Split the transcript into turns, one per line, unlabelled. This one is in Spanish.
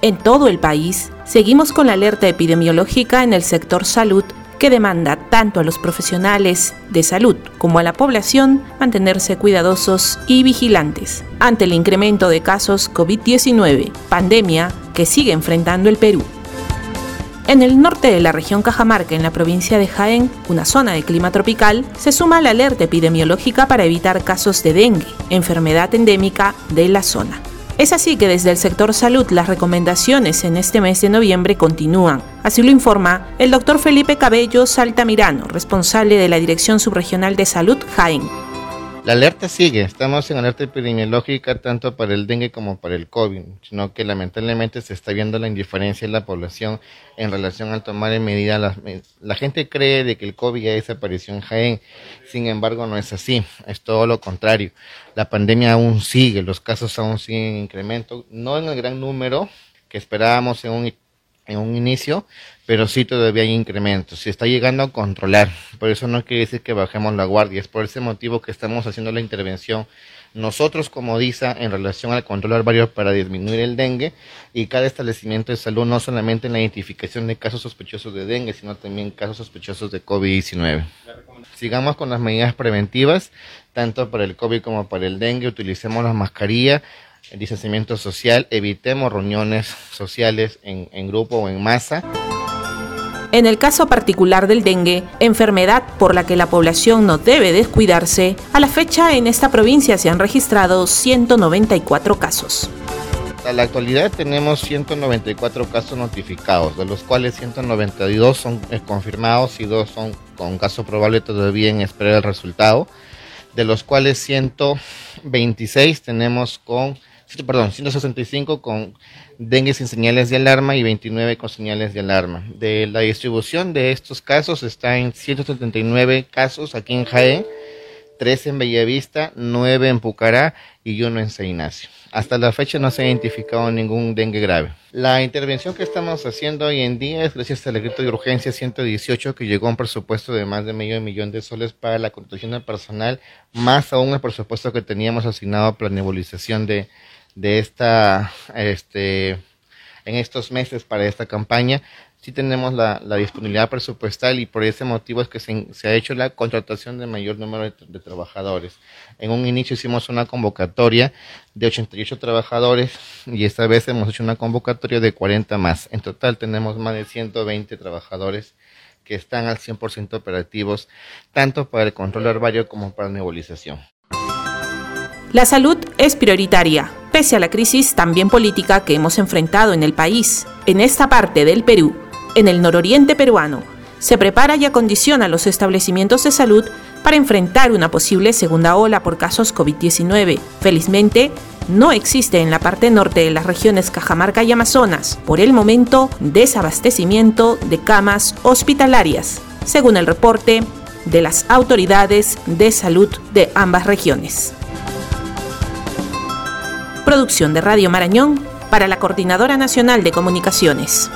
En todo el país, seguimos con la alerta epidemiológica en el sector salud que demanda tanto a los profesionales de salud como a la población mantenerse cuidadosos y vigilantes ante el incremento de casos COVID-19, pandemia que sigue enfrentando el Perú. En el norte de la región Cajamarca, en la provincia de Jaén, una zona de clima tropical, se suma la alerta epidemiológica para evitar casos de dengue, enfermedad endémica de la zona. Es así que desde el sector salud las recomendaciones en este mes de noviembre continúan. Así lo informa el doctor Felipe Cabello Saltamirano, responsable de la Dirección Subregional de Salud Jaén.
La alerta sigue, estamos en alerta epidemiológica tanto para el dengue como para el COVID, sino que lamentablemente se está viendo la indiferencia de la población en relación al tomar en medida. La, gente cree de que el COVID ya desapareció en Jaén, sin embargo no es así, es todo lo contrario. La pandemia aún sigue, los casos aún siguen en incremento, no en el gran número que esperábamos en un en un inicio, pero sí todavía hay incrementos. Se está llegando a controlar. Por eso no quiere decir que bajemos la guardia. Es por ese motivo que estamos haciendo la intervención nosotros como DISA en relación al control arbario para disminuir el dengue y cada establecimiento de salud no solamente en la identificación de casos sospechosos de dengue, sino también casos sospechosos de COVID-19. Sigamos con las medidas preventivas, tanto para el COVID como para el dengue. Utilicemos la mascarilla, el distanciamiento social, evitemos reuniones sociales en, en grupo o en masa.
En el caso particular del dengue, enfermedad por la que la población no debe descuidarse, a la fecha en esta provincia se han registrado 194 casos.
A la actualidad tenemos 194 casos notificados, de los cuales 192 son eh, confirmados y dos son con caso probable todavía en espera del resultado, de los cuales 126 tenemos con perdón, 165 con dengue sin señales de alarma y 29 con señales de alarma. De la distribución de estos casos está en 179 casos aquí en Jaén, 13 en Bellavista, 9 en Pucará y 1 en San Ignacio. Hasta la fecha no se ha identificado ningún dengue grave. La intervención que estamos haciendo hoy en día es gracias al decreto de urgencia 118 que llegó a un presupuesto de más de medio millón de soles para la construcción del personal, más aún el presupuesto que teníamos asignado para la nebulización de, de esta, este, en estos meses para esta campaña, sí tenemos la, disponibilidad presupuestal y por ese motivo es que se, ha hecho la contratación de mayor número de, trabajadores. En un inicio hicimos una convocatoria de 88 trabajadores y esta vez hemos hecho una convocatoria de 40 más. En total tenemos más de 120 trabajadores que están al 100% operativos, tanto para el control herbario como para la nebulización.
La salud es prioritaria, pese a la crisis también política que hemos enfrentado en el país. En esta parte del Perú, en el nororiente peruano, se prepara y acondiciona los establecimientos de salud para enfrentar una posible segunda ola por casos COVID-19. Felizmente, no existe en la parte norte de las regiones Cajamarca y Amazonas, por el momento, desabastecimiento de camas hospitalarias, según el reporte de las autoridades de salud de ambas regiones. Producción de Radio Marañón para la Coordinadora Nacional de Comunicaciones.